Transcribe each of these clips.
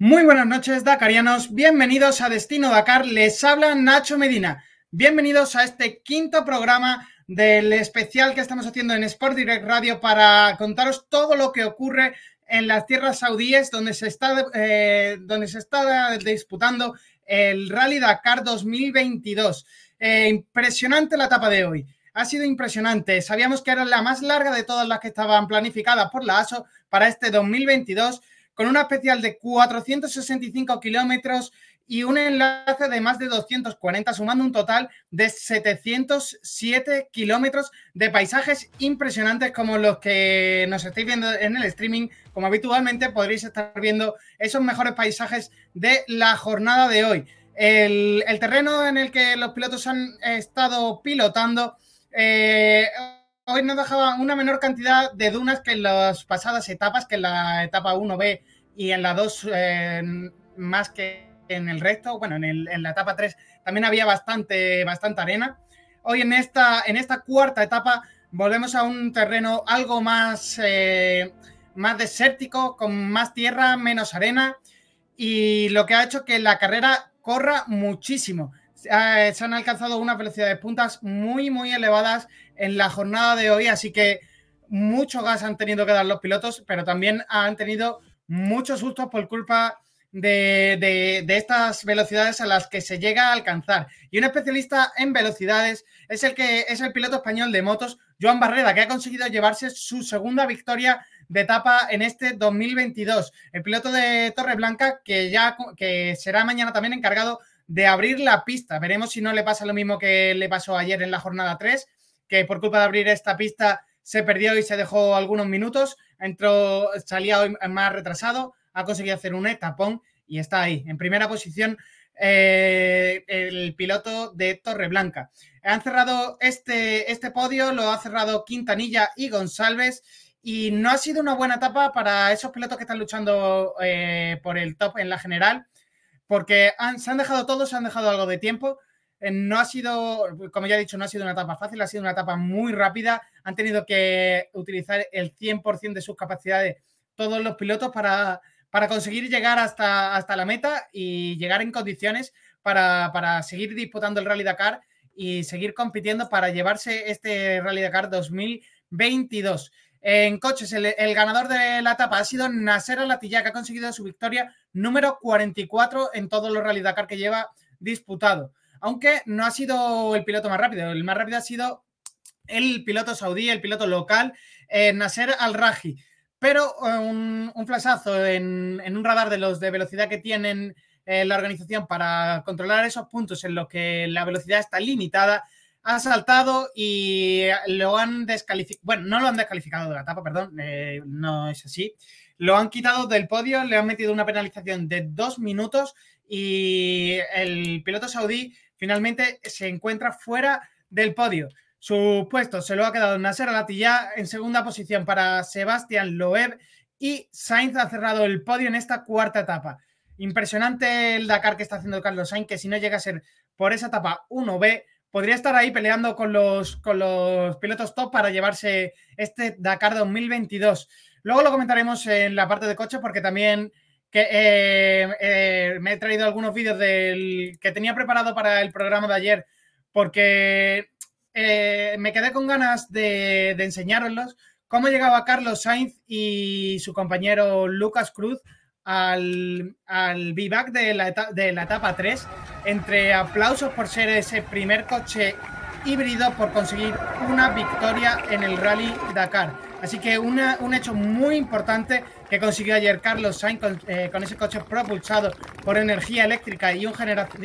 Muy buenas noches, Dakarianos. Bienvenidos a Destino Dakar. Les habla Nacho Medina. Bienvenidos a este quinto programa del especial que estamos haciendo en Sport Direct Radio para contaros todo lo que ocurre en las tierras saudíes donde se está, eh, donde se está disputando el Rally Dakar 2022. Eh, impresionante la etapa de hoy. Ha sido impresionante. Sabíamos que era la más larga de todas las que estaban planificadas por la ASO para este 2022 con una especial de 465 kilómetros y un enlace de más de 240, sumando un total de 707 kilómetros de paisajes impresionantes como los que nos estáis viendo en el streaming. Como habitualmente podréis estar viendo esos mejores paisajes de la jornada de hoy. El, terreno en el que los pilotos han estado pilotando eh, hoy nos dejaba una menor cantidad de dunas que en las pasadas etapas, que en la etapa 1B y en la 2 eh, más que en el resto. Bueno, en, la etapa 3 también había bastante, bastante arena. Hoy en esta, en esta cuarta etapa volvemos a un terreno algo más, eh, más desértico, con más tierra, menos arena y lo que ha hecho que la carrera corra muchísimo. se han alcanzado unas velocidades puntas muy, muy elevadas en la jornada de hoy, así que mucho gas han tenido que dar los pilotos, pero también han tenido muchos sustos por culpa de, estas velocidades a las que se llega a alcanzar. Y un especialista en velocidades es el que es el piloto español de motos, Joan Barrera, que ha conseguido llevarse su segunda victoria de etapa en este 2022. El piloto de Torreblanca, que ya que será mañana también encargado de abrir la pista. Veremos si no le pasa lo mismo que le pasó ayer en la jornada 3 que por culpa de abrir esta pista se perdió y se dejó algunos minutos. Entró, salía hoy más retrasado, ha conseguido hacer un etapón y está ahí, en primera posición, eh, el piloto de Torreblanca. Han cerrado este, este podio, lo ha cerrado Quintanilla y González. Y no ha sido una buena etapa para esos pilotos que están luchando eh, por el top en la general, porque se han dejado todos, se han dejado algo de tiempo. No ha sido, como ya he dicho, no ha sido una etapa fácil, ha sido una etapa muy rápida. Han tenido que utilizar el 100% de sus capacidades todos los pilotos para, para conseguir llegar hasta, hasta la meta y llegar en condiciones para, seguir disputando el Rally Dakar y seguir compitiendo para llevarse este Rally Dakar 2022. En coches, el, ganador de la etapa ha sido Nasser Latilla, que ha conseguido su victoria número 44 en todos los Rally Dakar que lleva disputado aunque no ha sido el piloto más rápido. El más rápido ha sido el piloto saudí, el piloto local, eh, Nasser Al-Raji. Pero eh, un, flashazo en, un radar de los de velocidad que tienen eh, la organización para controlar esos puntos en los que la velocidad está limitada, ha saltado y lo han descalificado. Bueno, no lo han descalificado de la etapa, perdón, no es así. Lo han quitado del podio, le han metido una penalización de dos minutos y el piloto saudí finalmente se encuentra fuera del podio. Su puesto se lo ha quedado Nasser Alatilla en segunda posición para Sebastián Loeb y Sainz ha cerrado el podio en esta cuarta etapa. Impresionante el Dakar que está haciendo Carlos Sainz, que si no llega a ser por esa etapa 1B, podría estar ahí peleando con los, con los pilotos top para llevarse este Dakar 2022. Luego lo comentaremos en la parte de coche porque también que eh, eh, me he traído algunos vídeos que tenía preparado para el programa de ayer porque eh, me quedé con ganas de, de enseñaroslos cómo llegaba Carlos Sainz y su compañero Lucas Cruz al, al vivac de la, de la etapa 3, entre aplausos por ser ese primer coche híbrido por conseguir una victoria en el Rally Dakar. Así que un hecho muy importante que consiguió ayer Carlos Sainz eh, con, ese coche propulsado por energía eléctrica y un,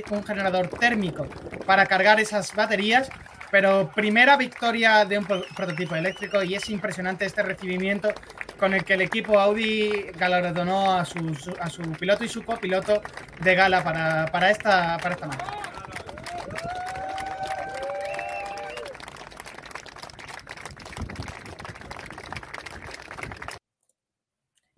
un generador térmico para cargar esas baterías. Pero primera victoria de un prototipo eléctrico y es impresionante este recibimiento con el que el equipo Audi galardonó a su, a su piloto y su copiloto de gala para, para esta, para esta.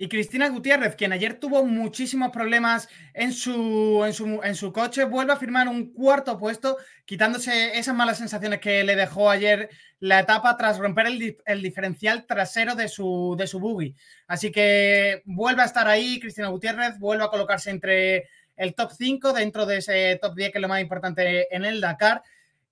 Y Cristina Gutiérrez, quien ayer tuvo muchísimos problemas en su, en su, coche, vuelve a firmar un cuarto puesto, quitándose esas malas sensaciones que le dejó ayer la etapa tras romper el, diferencial trasero de su, de su buggy. Así que vuelve a estar ahí Cristina Gutiérrez, vuelve a colocarse entre el top 5 dentro de ese top 10 que es lo más importante en el Dakar.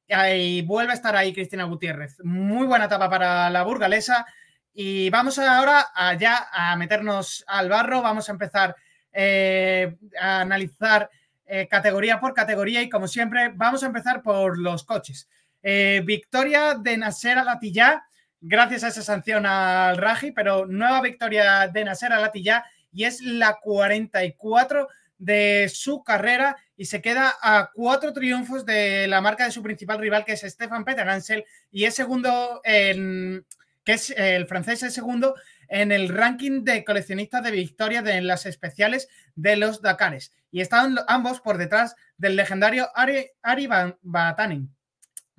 Y vuelve a estar ahí Cristina Gutiérrez. Muy buena etapa para la burgalesa y vamos ahora a ya a meternos al barro, vamos a empezar eh, a analizar eh, categoría por categoría y como siempre vamos a empezar por los coches. Eh, victoria de Nasser Alatilla, gracias a esa sanción al Raji, pero nueva victoria de Nasser Alatilla y es la 44 de su carrera y se queda a cuatro triunfos de la marca de su principal rival que es Stefan Peter Ansel y es segundo en que es eh, el francés el segundo en el ranking de coleccionistas de victorias de las especiales de los Dakares. Y están ambos por detrás del legendario Ari, Ari Batanen,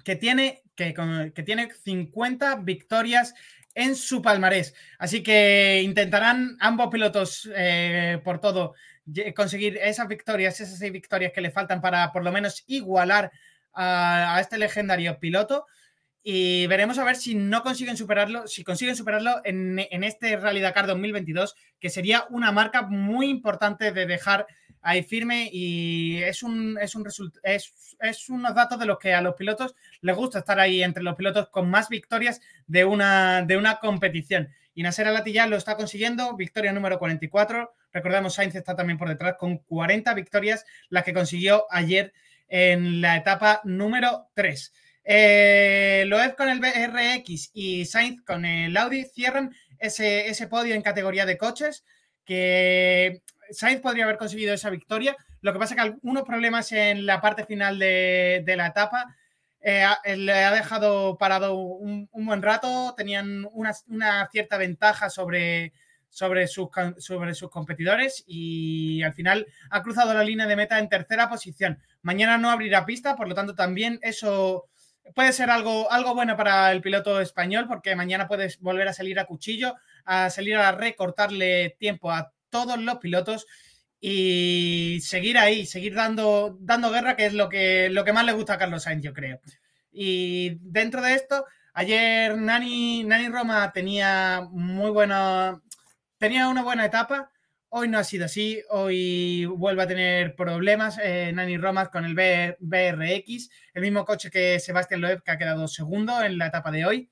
que tiene, que tiene 50 victorias en su palmarés. Así que intentarán ambos pilotos eh, por todo conseguir esas victorias, esas seis victorias que le faltan para por lo menos igualar a este legendario piloto y veremos a ver si no consiguen superarlo, si consiguen superarlo en, este Rally Dakar 2022, que sería una marca muy importante de dejar ahí firme y es un, es un es, es unos datos de los que a los pilotos les gusta estar ahí entre los pilotos con más victorias de una, de una competición. Y Nasser Alatilla lo está consiguiendo, victoria número 44. Recordemos, Sainz está también por detrás con 40 victorias, las que consiguió ayer en la etapa número 3. Eh, Loeb con el BRX y Sainz con el Audi cierran ese, ese podio en categoría de coches, que Sainz podría haber conseguido esa victoria. Lo que pasa es que algunos problemas en la parte final de, la etapa eh, le ha dejado parado un, buen rato, tenían una, cierta ventaja sobre, sobre, sus, sobre sus competidores y al final ha cruzado la línea de meta en tercera posición. Mañana no abrirá pista, por lo tanto también eso puede ser algo, algo bueno para el piloto español porque mañana puedes volver a salir a cuchillo, a salir a recortarle tiempo a todos los pilotos y seguir ahí, seguir dando, dando guerra, que es lo que, lo que más le gusta a Carlos Sainz, yo creo. Y dentro de esto, ayer Nani, Nani Roma tenía muy buena, tenía una buena etapa, Hoy no ha sido así, hoy vuelve a tener problemas eh, Nani Romas con el BRX, el mismo coche que Sebastián Loeb, que ha quedado segundo en la etapa de hoy.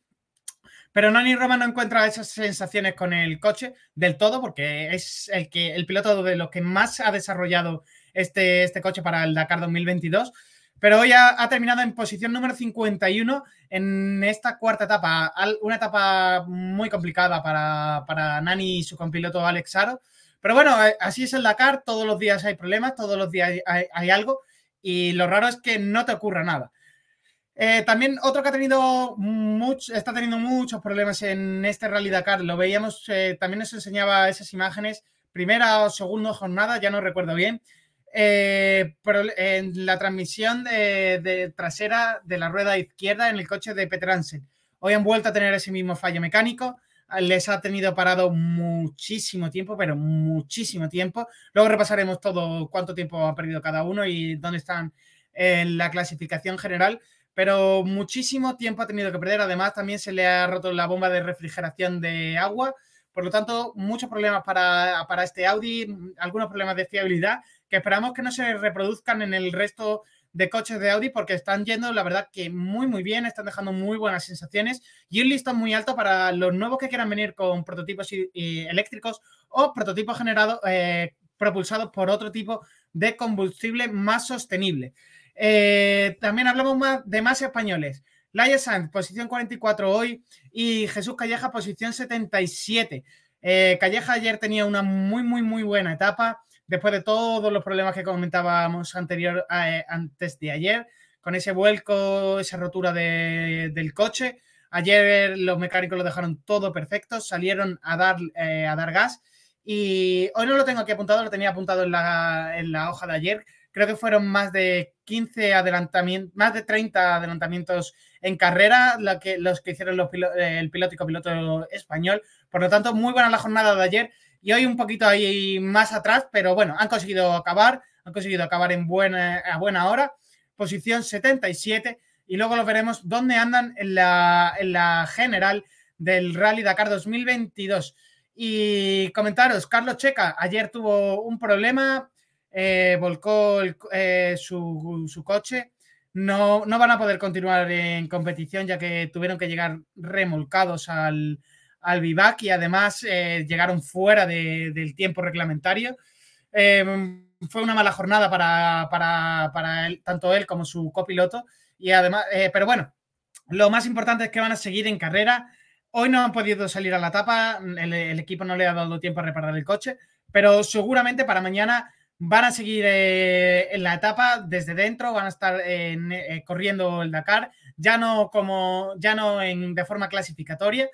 Pero Nani Roma no encuentra esas sensaciones con el coche del todo, porque es el, que, el piloto de los que más ha desarrollado este, este coche para el Dakar 2022. Pero hoy ha, terminado en posición número 51 en esta cuarta etapa, una etapa muy complicada para, para Nani y su compiloto Alex Aro pero bueno, eh, así es el Dakar, todos los días hay problemas, todos los días hay, algo y lo raro es que no te ocurra nada. Eh, también otro que ha tenido mucho, está teniendo muchos problemas en este Rally Dakar, lo veíamos, eh, también nos enseñaba esas imágenes, primera o segunda jornada, ya no recuerdo bien, pero en la transmisión de, trasera de la rueda izquierda en el coche de Petransen. Hoy han vuelto a tener ese mismo fallo mecánico les ha tenido parado muchísimo tiempo, pero muchísimo tiempo. Luego repasaremos todo cuánto tiempo ha perdido cada uno y dónde están en la clasificación general, pero muchísimo tiempo ha tenido que perder. Además, también se le ha roto la bomba de refrigeración de agua. Por lo tanto, muchos problemas para, para este Audi, algunos problemas de fiabilidad que esperamos que no se reproduzcan en el resto de coches de Audi porque están yendo, la verdad, que muy, muy bien, están dejando muy buenas sensaciones y un listón muy alto para los nuevos que quieran venir con prototipos eléctricos o prototipos generados, eh, propulsados por otro tipo de combustible más sostenible. Eh, también hablamos más de más españoles. Laia Sanz, posición 44 hoy, y Jesús Calleja, posición 77. Eh, Calleja ayer tenía una muy, muy, muy buena etapa después de todos los problemas que comentábamos anterior, eh, antes de ayer, con ese vuelco, esa rotura del coche. Ayer los mecánicos lo dejaron todo perfecto, salieron a dar, eh, a dar gas y hoy no lo tengo aquí apuntado, lo tenía apuntado en la, hoja de ayer. Creo que fueron más de 15 adelantamientos, más de 30 adelantamientos en carrera los que hicieron el piloto y copiloto español. Por lo tanto, muy buena la jornada de ayer y hoy un poquito ahí más atrás, pero bueno, han conseguido acabar, han conseguido acabar en buena, a buena hora, posición 77, y luego lo veremos dónde andan en la, en la general del Rally Dakar 2022. Y comentaros, Carlos Checa ayer tuvo un problema, eh, volcó eh, su, coche, no, no, van a poder continuar en competición ya que tuvieron que llegar remolcados al, al vivac y además eh, llegaron fuera del tiempo reglamentario. fue una mala jornada para, para, él, tanto él como su copiloto. Y además, pero bueno, lo más importante es que van a seguir en carrera. Hoy no han podido salir a la etapa, el, equipo no le ha dado tiempo a reparar el coche, pero seguramente para mañana van a seguir eh, en la etapa desde dentro, van a estar eh, corriendo el Dakar, ya no como ya no en, de forma clasificatoria,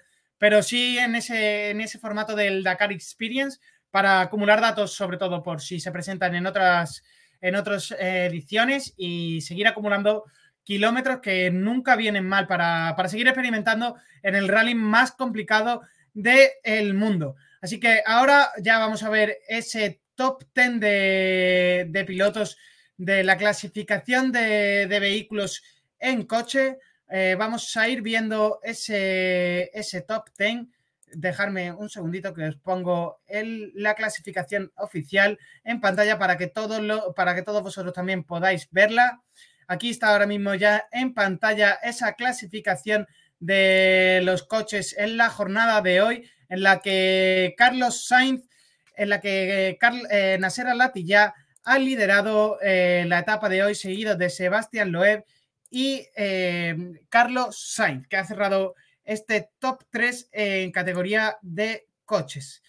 pero sí en ese, en ese formato del Dakar Experience para acumular datos, sobre todo por si se presentan en otras, en otras eh, ediciones y seguir acumulando kilómetros que nunca vienen mal para, seguir experimentando en el rally más complicado del mundo. Así que ahora ya vamos a ver ese top 10 de, pilotos de la clasificación de, vehículos en coche. Eh, vamos a ir viendo ese, ese top 10. Dejarme un segundito que os pongo el, la clasificación oficial en pantalla para que, todo para que todos vosotros también podáis verla. Aquí está ahora mismo ya en pantalla esa clasificación de los coches en la jornada de hoy, en la que Carlos Sainz, en la que Carl, eh, Nasser ya ha liderado eh, la etapa de hoy, seguido de Sebastián Loeb y eh, Carlos Sainz, que ha cerrado este top 3 en categoría de coches.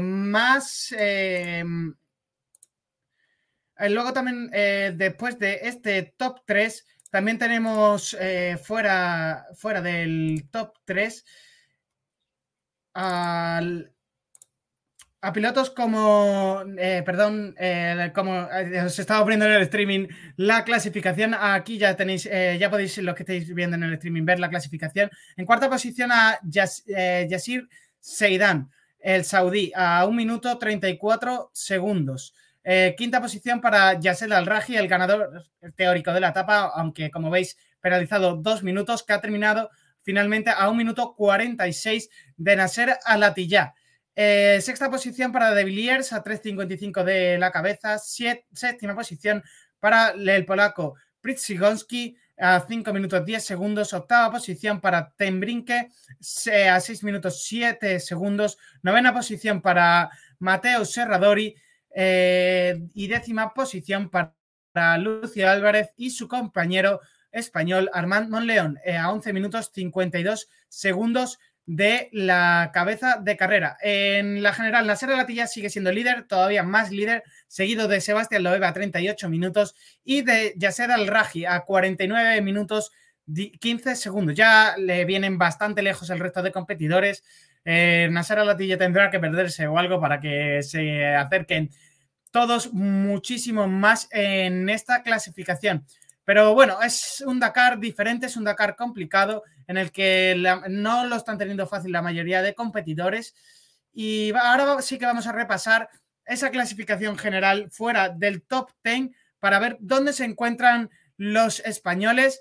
más eh, luego también, eh, después de este top 3, también tenemos eh, fuera, fuera del top 3 a pilotos como, perdón, como os estaba abriendo en el streaming la clasificación. Aquí ya tenéis, ya podéis, los que estáis viendo en el streaming, ver la clasificación. En cuarta posición a Yasir Seidan, el saudí, a 1 minuto 34 segundos. Eh, quinta posición para Yasel Al-Raji, el ganador teórico de la etapa, aunque como veis, penalizado dos minutos, que ha terminado finalmente a un minuto 46 de Nasser Alatilla. Eh, sexta posición para De Villiers a 3.55 de la cabeza. séptima posición para el polaco Pritsigonski a 5 minutos 10 segundos. Octava posición para Tembrinke a 6 minutos 7 segundos. Novena posición para Mateo Serradori eh, y décima posición para Lucio Álvarez y su compañero español Armand Monleón eh, a 11 minutos 52 segundos de la cabeza de carrera. En la general, Nasser Latilla sigue siendo líder, todavía más líder, seguido de Sebastián Loeb a 38 minutos y de Yasser Al-Raji a 49 minutos 15 segundos. Ya le vienen bastante lejos el resto de competidores eh, Nasser Latilla tendrá que perderse o algo para que se acerquen todos muchísimo más en esta clasificación. Pero bueno, es un Dakar diferente, es un Dakar complicado en el que no lo están teniendo fácil la mayoría de competidores. Y ahora sí que vamos a repasar esa clasificación general fuera del top 10 para ver dónde se encuentran los españoles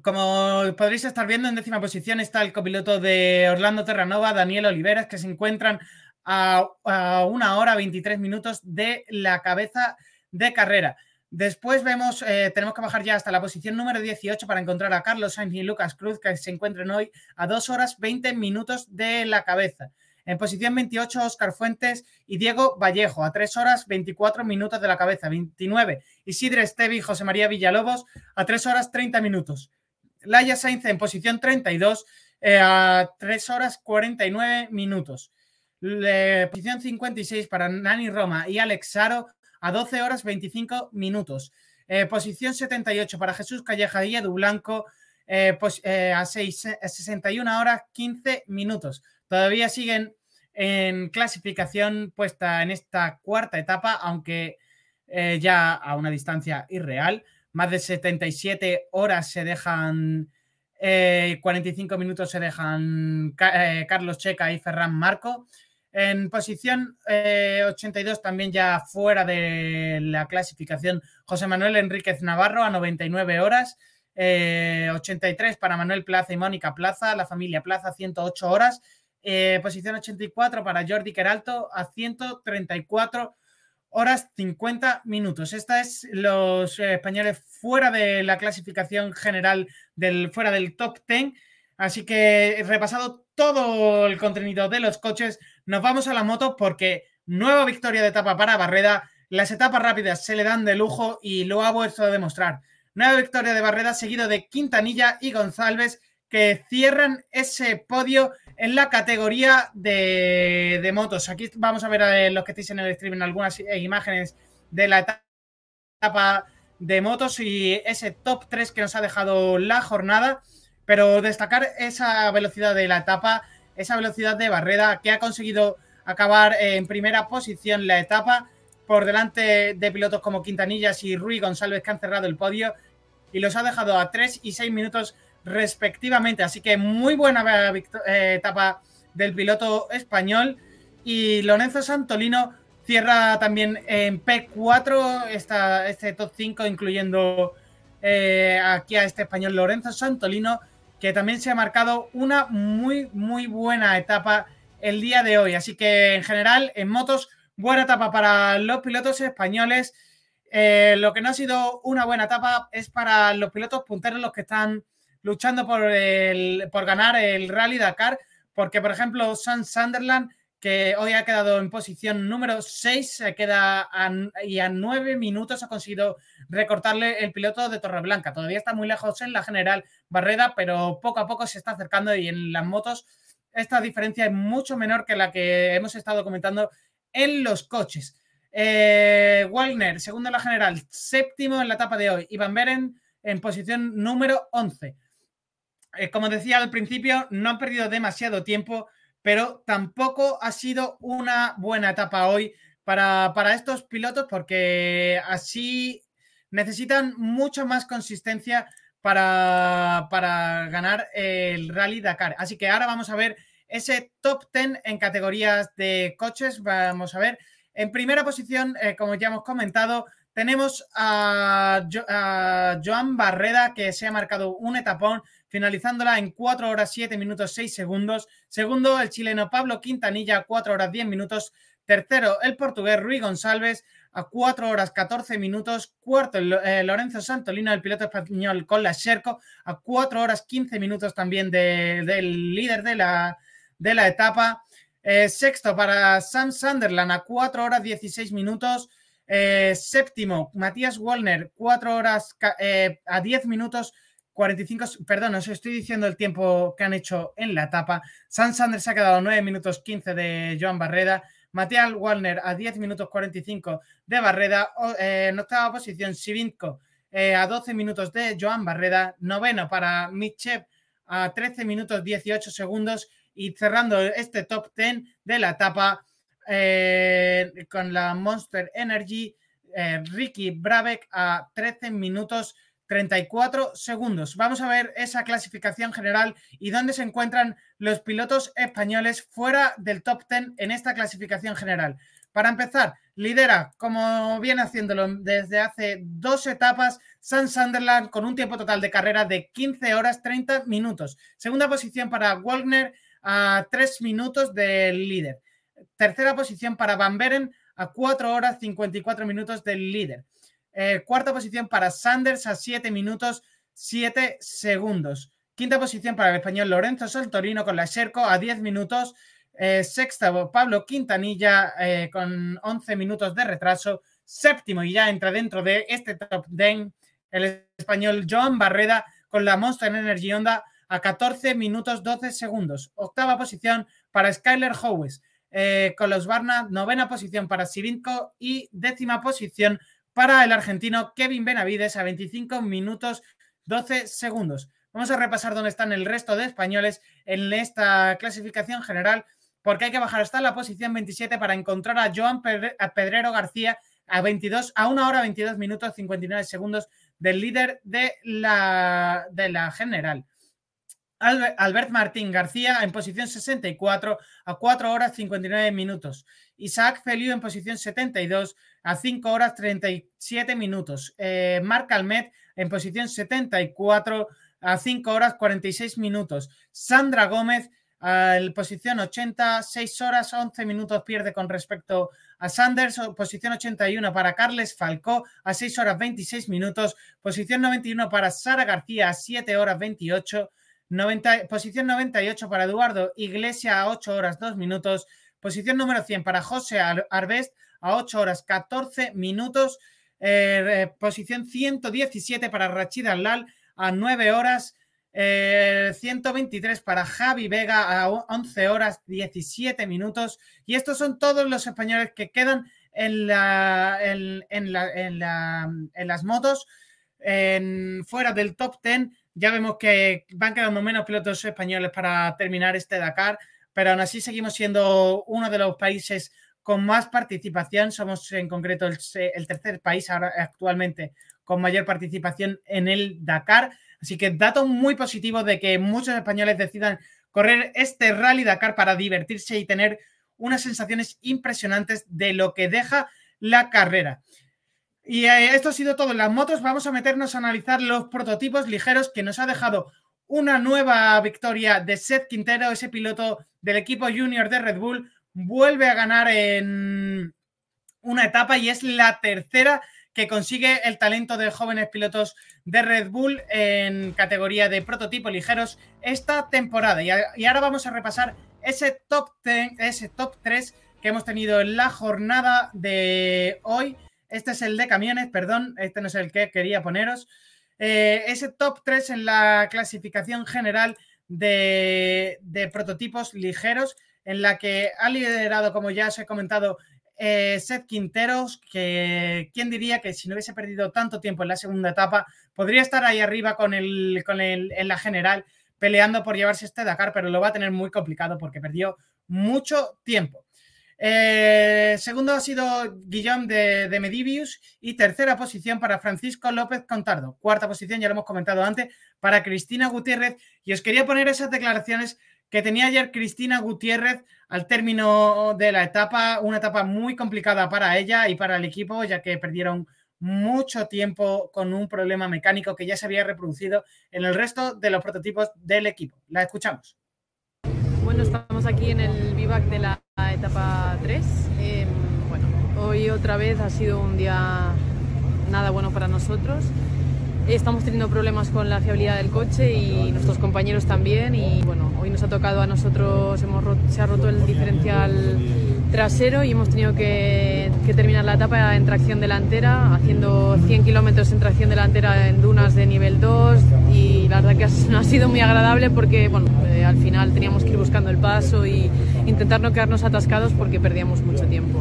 como podréis estar viendo, en décima posición está el copiloto de Orlando Terranova, Daniel Oliveras, que se encuentran a, una hora 23 minutos de la cabeza de carrera. Después vemos, eh, tenemos que bajar ya hasta la posición número 18 para encontrar a Carlos Sainz y Lucas Cruz, que se encuentran hoy a 2 horas 20 minutos de la cabeza. En posición 28, Oscar Fuentes y Diego Vallejo, a 3 horas 24 minutos de la cabeza. 29, Isidre Estevi y José María Villalobos, a 3 horas 30 minutos. Laia Sainz en posición 32, eh, a 3 horas 49 minutos. posición 56 para Nani Roma y Alex Saro, a 12 horas 25 minutos. Eh, posición 78 para Jesús Calleja y Edu Blanco, eh, pues, a 61 horas 15 minutos. Todavía siguen en clasificación puesta en esta cuarta etapa, aunque eh, ya a una distancia irreal. Más de 77 horas se dejan, 45 eh, minutos se dejan eh, Carlos Checa y Ferran Marco. En posición 82 también ya fuera de la clasificación José Manuel Enríquez Navarro a 99 horas. 83 para Manuel Plaza y Mónica Plaza, la familia Plaza 108 horas. posición 84 para Jordi Queralto a 134 horas 50 minutos. Esta es los eh, españoles fuera de la clasificación general, del, fuera del top 10. Así que repasado todo el contenido de los coches, nos vamos a la moto porque nueva victoria de etapa para Barreda. Las etapas rápidas se le dan de lujo y lo ha vuelto a demostrar. Nueva victoria de Barreda seguido de Quintanilla y González que cierran ese podio en la categoría de, motos. Aquí vamos a ver a los que estáis en el streaming algunas eh, imágenes de la etapa de motos y ese top 3 que nos ha dejado la jornada. Pero destacar esa velocidad de la etapa, esa velocidad de Barreda que ha conseguido acabar en primera posición la etapa por delante de pilotos como Quintanillas y Rui González que han cerrado el podio y los ha dejado a 3 y 6 minutos respectivamente. Así que muy buena eh, etapa del piloto español. Y Lorenzo Santolino cierra también en P4 esta, este top 5, incluyendo eh, aquí a este español Lorenzo Santolino, que también se ha marcado una muy, muy buena etapa el día de hoy. Así que en general, en motos, buena etapa para los pilotos españoles. Eh, lo que no ha sido una buena etapa es para los pilotos punteros, los que están luchando por, el, por ganar el Rally Dakar, porque por ejemplo Sam Sunderland, que hoy ha quedado en posición número 6, se queda y a 9 minutos ha conseguido recortarle el piloto de Torreblanca. Todavía está muy lejos en la general Barreda, pero poco a poco se está acercando y en las motos esta diferencia es mucho menor que la que hemos estado comentando en los coches. Eh, Wagner, segundo en la general, séptimo en la etapa de hoy. Iván Beren en posición número 11. Eh, como decía al principio, no han perdido demasiado tiempo, pero tampoco ha sido una buena etapa hoy para, estos pilotos porque así necesitan mucho más consistencia para, para, ganar el Rally Dakar. Así que ahora vamos a ver ese top 10 en categorías de coches. Vamos a ver. En primera posición, eh, como ya hemos comentado, tenemos a, a Joan Barreda, que se ha marcado un etapón finalizándola en 4 horas 7 minutos 6 segundos. Segundo, el chileno Pablo Quintanilla, 4 horas 10 minutos. Tercero, el portugués Rui González, a 4 horas 14 minutos. Cuarto, eh, Lorenzo Santolino, el piloto español con la Sherco, a 4 horas 15 minutos también del líder de la, de la etapa. Eh, sexto para Sam Sunderland a 4 horas 16 minutos. Eh, séptimo, Matías Wallner, 4 horas a 10 minutos 45, perdón, os estoy diciendo el tiempo que han hecho en la etapa. San Sanders ha quedado 9 minutos 15 de Joan Barreda. Matías Wallner a 10 minutos 45 de Barreda. Eh, en octava posición, Sivinko eh, a 12 minutos de Joan Barreda. Noveno para Mitchev a 13 minutos 18 segundos. Y cerrando este top 10 de la etapa eh, con la Monster Energy, Ricky Brabeck a 13 minutos 34 segundos. Vamos a ver esa clasificación general y dónde se encuentran los pilotos españoles fuera del top 10 en esta clasificación general. Para empezar, lidera, como viene haciéndolo desde hace dos etapas, San Sunderland con un tiempo total de carrera de 15 horas 30 minutos. Segunda posición para Wagner a 3 minutos del líder. Tercera posición para Van Beren a 4 horas 54 minutos del líder. Eh, cuarta posición para Sanders a 7 minutos 7 segundos. Quinta posición para el español Lorenzo Saltorino con la Sherco a 10 minutos. Eh, sexta, Pablo Quintanilla eh, con 11 minutos de retraso. Séptimo, y ya entra dentro de este top 10, el español Joan Barreda con la Monster Energy Honda a 14 minutos 12 segundos. Octava posición para Skyler Howes con los Barna. Novena posición para Sirinko y décima posición para el argentino Kevin Benavides a 25 minutos 12 segundos. Vamos a repasar dónde están el resto de españoles en esta clasificación general, porque hay que bajar hasta la posición 27 para encontrar a Joan Pedrero García a 22 a 1 hora 22 minutos 59 segundos del líder de la, de la general. Albert Martín García en posición 64 a 4 horas 59 minutos. Isaac Feliu en posición 72 a 5 horas 37 minutos. Eh, Marc Almet en posición 74 a 5 horas 46 minutos. Sandra Gómez en posición 80, 6 horas 11 minutos pierde con respecto a Sanders. Posición 81 para Carles Falcó a 6 horas 26 minutos. Posición 91 para Sara García a 7 horas 28 posición 98 para Eduardo Iglesia a 8 horas 2 minutos. Posición número 100 para José Arbest a 8 horas 14 minutos. Eh, posición 117 para Rachid Lal a 9 horas. 123 eh, para Javi Vega a 11 horas 17 minutos. Y estos son todos los españoles que quedan en, la, en, la, en las motos fuera del top 10 ya vemos que van quedando menos pilotos españoles para terminar este Dakar, pero aún así seguimos siendo uno de los países con más participación. Somos en concreto el, tercer país ahora, actualmente con mayor participación en el Dakar. Así que dato muy positivo de que muchos españoles decidan correr este Rally Dakar para divertirse y tener unas sensaciones impresionantes de lo que deja la carrera. Y eh, esto ha sido todo en las motos. Vamos a meternos a analizar los prototipos ligeros que nos ha dejado una nueva victoria de Seth Quintero, ese piloto del equipo junior de Red Bull. Vuelve a ganar en una etapa y es la tercera que consigue el talento de jóvenes pilotos de Red Bull en categoría de prototipo ligeros esta temporada. Y, ahora vamos a repasar ese top, ese top 3 que hemos tenido en la jornada de hoy este es el de camiones, perdón, este no es el que quería poneros. Eh, ese top 3 en la clasificación general de, prototipos ligeros, en la que ha liderado, como ya os he comentado, eh, Seth Quinteros, que quién diría que si no hubiese perdido tanto tiempo en la segunda etapa, podría estar ahí arriba con el, con el, en la general peleando por llevarse este Dakar, pero lo va a tener muy complicado porque perdió mucho tiempo. Eh, segundo ha sido Guillaume de, Medivius y tercera posición para Francisco López Contardo. Cuarta posición, ya lo hemos comentado antes, para Cristina Gutiérrez. Y os quería poner esas declaraciones que tenía ayer Cristina Gutiérrez al término de la etapa, una etapa muy complicada para ella y para el equipo, ya que perdieron mucho tiempo con un problema mecánico que ya se había reproducido en el resto de los prototipos del equipo. La escuchamos. Bueno, estamos aquí en el vivac de la etapa 3. Em, bueno, hoy otra vez ha sido un día nada bueno para nosotros. Estamos teniendo problemas con la fiabilidad del coche y nuestros compañeros también. Y bueno, hoy nos ha tocado a nosotros, hemos se ha roto el diferencial trasero y hemos tenido que, terminar la etapa en tracción delantera, haciendo 100 kilómetros en tracción delantera en dunas de nivel 2. Y la verdad que no ha sido muy agradable porque bueno, eh, al final teníamos que ir buscando el paso y intentar no quedarnos atascados porque perdíamos mucho tiempo.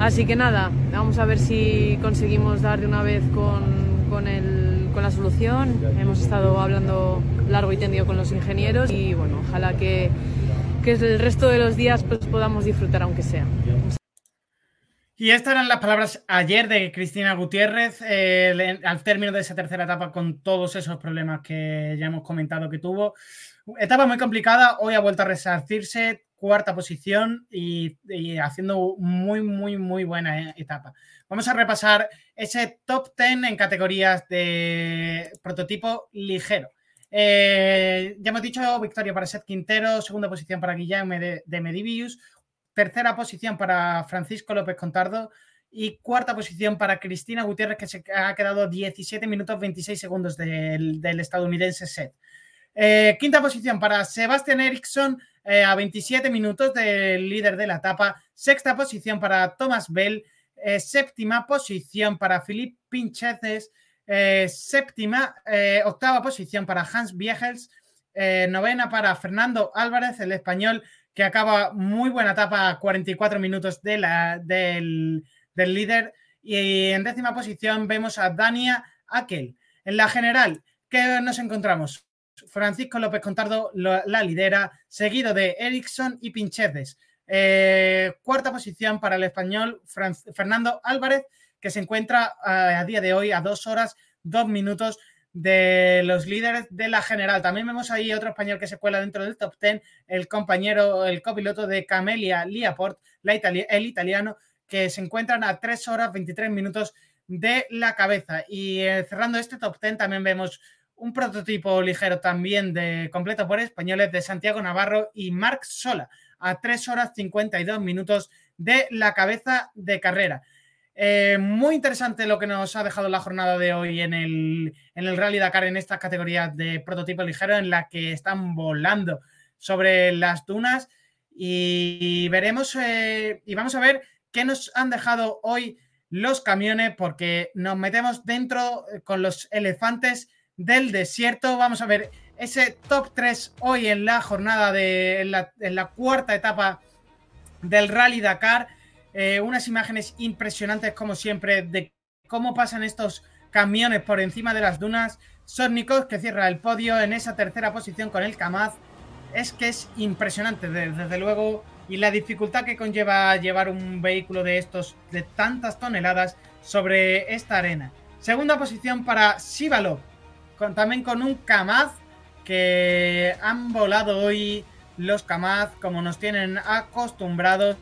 Así que nada, vamos a ver si conseguimos dar de una vez con, con el con la solución. Hemos estado hablando largo y tendido con los ingenieros y bueno, ojalá que, que el resto de los días pues, podamos disfrutar aunque sea. Y estas eran las palabras ayer de Cristina Gutiérrez eh, al término de esa tercera etapa con todos esos problemas que ya hemos comentado que tuvo. Etapa muy complicada, hoy ha vuelto a resarcirse, cuarta posición y, haciendo muy, muy, muy buena etapa. Vamos a repasar ese top 10 en categorías de prototipo ligero. Eh, ya hemos dicho victoria para Seth Quintero, segunda posición para Guillermo de, Medivius, tercera posición para Francisco López Contardo y cuarta posición para Cristina Gutiérrez, que se ha quedado 17 minutos 26 segundos del, estadounidense Seth. Eh, quinta posición para Sebastian Eriksson eh, a 27 minutos del líder de la etapa. Sexta posición para Thomas Bell eh, séptima posición para Philippe Pincheces, eh, séptima, octava posición para Hans Viegels, novena para Fernando Álvarez, el español que acaba muy buena etapa, 44 minutos de la, del, líder. Y en décima posición vemos a Dania Akel. En la general, ¿qué nos encontramos? Francisco López Contardo la lidera, seguido de Ericsson y Pinchetes. Eh, cuarta posición para el español Fernando Álvarez, que se encuentra eh, a, día de hoy a dos horas, dos minutos de los líderes de la general. También vemos ahí otro español que se cuela dentro del top 10, el compañero, el copiloto de Camelia Liaport, el italiano, que se encuentran a 3 horas 23 minutos de la cabeza. Y eh, cerrando este top 10 también vemos un prototipo ligero también de completo por españoles de Santiago Navarro y Marc Sola a 3 horas 52 minutos de la cabeza de carrera. Eh, muy interesante lo que nos ha dejado la jornada de hoy en el, en el Rally Dakar en estas categorías de prototipo ligero en la que están volando sobre las dunas y veremos eh, y vamos a ver qué nos han dejado hoy los camiones porque nos metemos dentro eh, con los elefantes del desierto. Vamos a ver ese top 3 hoy en la jornada de la, en la cuarta etapa del Rally Dakar. Eh, unas imágenes impresionantes como siempre de cómo pasan estos camiones por encima de las dunas. Sórnicos que cierra el podio en esa tercera posición con el Kamaz. Es que es impresionante, desde luego, y la dificultad que conlleva llevar un vehículo de estos de tantas toneladas sobre esta arena. Segunda posición para Sivalov, con, también con un Kamaz que han volado hoy los Kamaz como nos tienen acostumbrados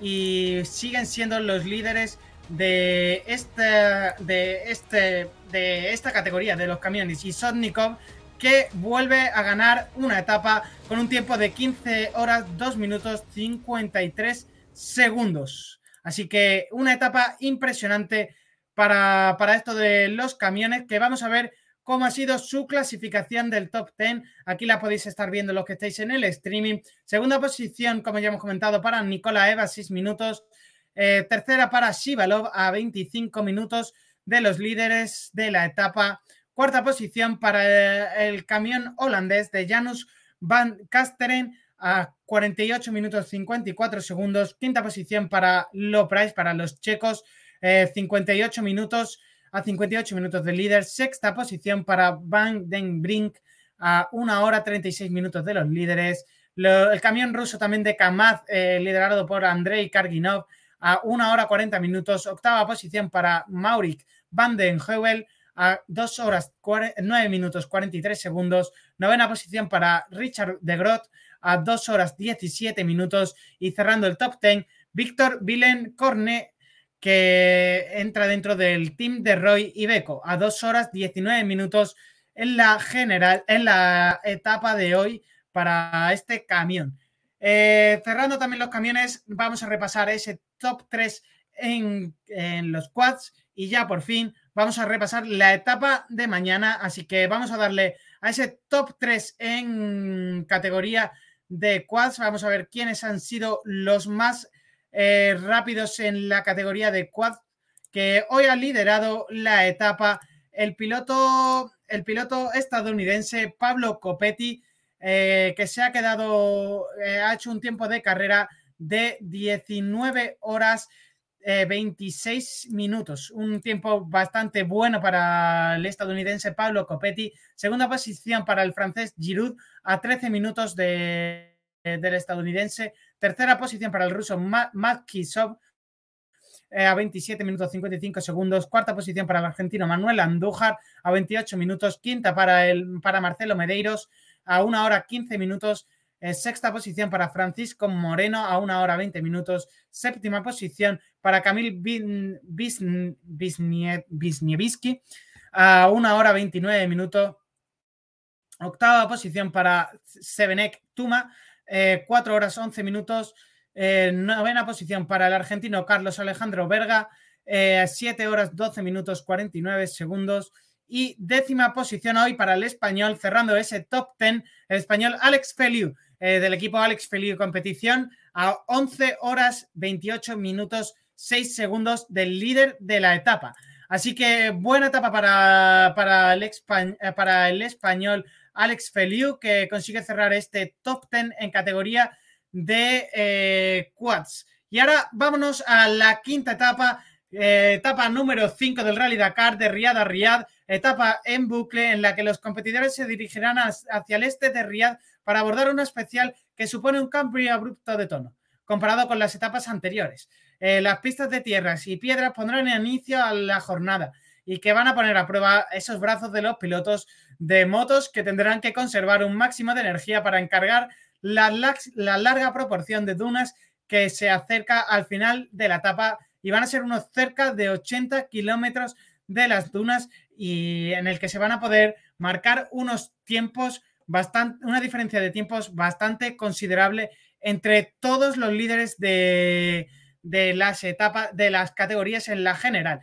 y siguen siendo los líderes de esta, de este, de esta categoría de los camiones. Y Sotnikov que vuelve a ganar una etapa con un tiempo de 15 horas, 2 minutos 53 segundos. Así que una etapa impresionante para, para esto de los camiones que vamos a ver cómo ha sido su clasificación del top 10. Aquí la podéis estar viendo los que estáis en el streaming. Segunda posición, como ya hemos comentado, para Nicola Eva, 6 minutos. Eh, tercera para Shivalov a 25 minutos de los líderes de la etapa. Cuarta posición para el camión holandés de Janus Van Kasteren a 48 minutos 54 segundos. Quinta posición para Price, para los checos, 58 eh, minutos a 58 minutos de líder. Sexta posición para Van den Brink a 1 hora 36 minutos de los líderes. el camión ruso también de Kamaz, eh, liderado por Andrei Karginov, a 1 hora 40 minutos. Octava posición para Maurik Van den Heuvel a 2 horas 9 minutos 43 segundos. Novena posición para Richard de Groot a 2 horas 17 minutos. Y cerrando el top 10, Víctor Vilen Corne que entra dentro del team de Roy Ibeco a 2 horas 19 minutos en la general, en la etapa de hoy para este camión. Eh, cerrando también los camiones, vamos a repasar ese top 3 en, en, los quads y ya por fin vamos a repasar la etapa de mañana. Así que vamos a darle a ese top 3 en categoría de quads. Vamos a ver quiénes han sido los más eh, rápidos en la categoría de quad, que hoy ha liderado la etapa el piloto, el piloto estadounidense Pablo Copetti, eh, que se ha quedado, eh, ha hecho un tiempo de carrera de 19 horas 26 minutos, un tiempo bastante bueno para el estadounidense Pablo Copetti. Segunda posición para el francés Giroud a 13 minutos de, del estadounidense. Tercera posición para el ruso Matt Kisov eh, a 27 minutos 55 segundos. Cuarta posición para el argentino Manuel Andújar a 28 minutos. Quinta para, el, para Marcelo Medeiros a 1 hora 15 minutos. Eh, sexta posición para Francisco Moreno a 1 hora 20 minutos. Séptima posición para Kamil Wisniewski a 1 hora 29 minutos. Octava posición para Sebenek Tuma 4 eh, horas 11 minutos. Eh, novena posición para el argentino Carlos Alejandro Verga, 7 eh, horas 12 minutos 49 segundos. Y décima posición hoy para el español, cerrando ese top 10, el español Alex Feliu, del equipo Alex Feliu Competición, a 11 horas 28 minutos 6 segundos del líder de la etapa. Así que buena etapa para, para, el, para el español Alex Feliu, que consigue cerrar este top 10 en categoría de eh, quads. Y ahora vámonos a la quinta etapa, eh, etapa número 5 del Rally Dakar de Riyadh a Riyadh, etapa en bucle en la que los competidores se dirigirán hacia el este de Riyadh para abordar una especial que supone un cambio abrupto de tono, comparado con las etapas anteriores. Eh, las pistas de tierras y piedras pondrán inicio a la jornada y que van a poner a prueba esos brazos de los pilotos de motos que tendrán que conservar un máximo de energía para encargar la, la larga proporción de dunas que se acerca al final de la etapa y van a ser unos cerca de 80 kilómetros de las dunas y en el que se van a poder marcar unos tiempos bastante, una diferencia de tiempos bastante considerable entre todos los líderes de, de las etapas, de las categorías en la general.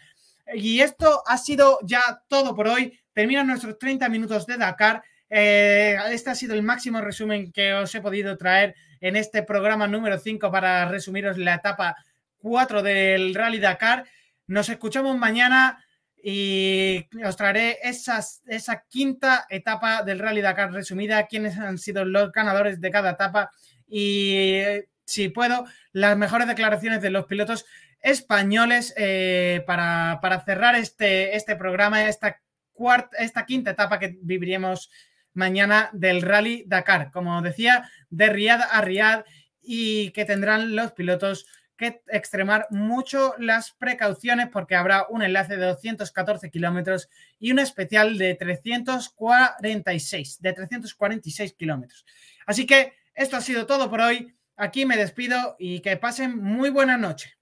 Y esto ha sido ya todo por hoy. Terminan nuestros 30 minutos de Dakar. Eh, este ha sido el máximo resumen que os he podido traer en este programa número 5 para resumiros la etapa 4 del Rally Dakar. Nos escuchamos mañana y os traeré esa quinta etapa del Rally Dakar resumida, quiénes han sido los ganadores de cada etapa y, si puedo, las mejores declaraciones de los pilotos españoles eh, para, cerrar este, este programa, esta, cuarta, esta quinta etapa que viviremos mañana del Rally Dakar, como decía, de Riad a Riad y que tendrán los pilotos que extremar mucho las precauciones porque habrá un enlace de 214 kilómetros y un especial de 346, de 346 kilómetros. Así que esto ha sido todo por hoy. Aquí me despido y que pasen muy buena noche.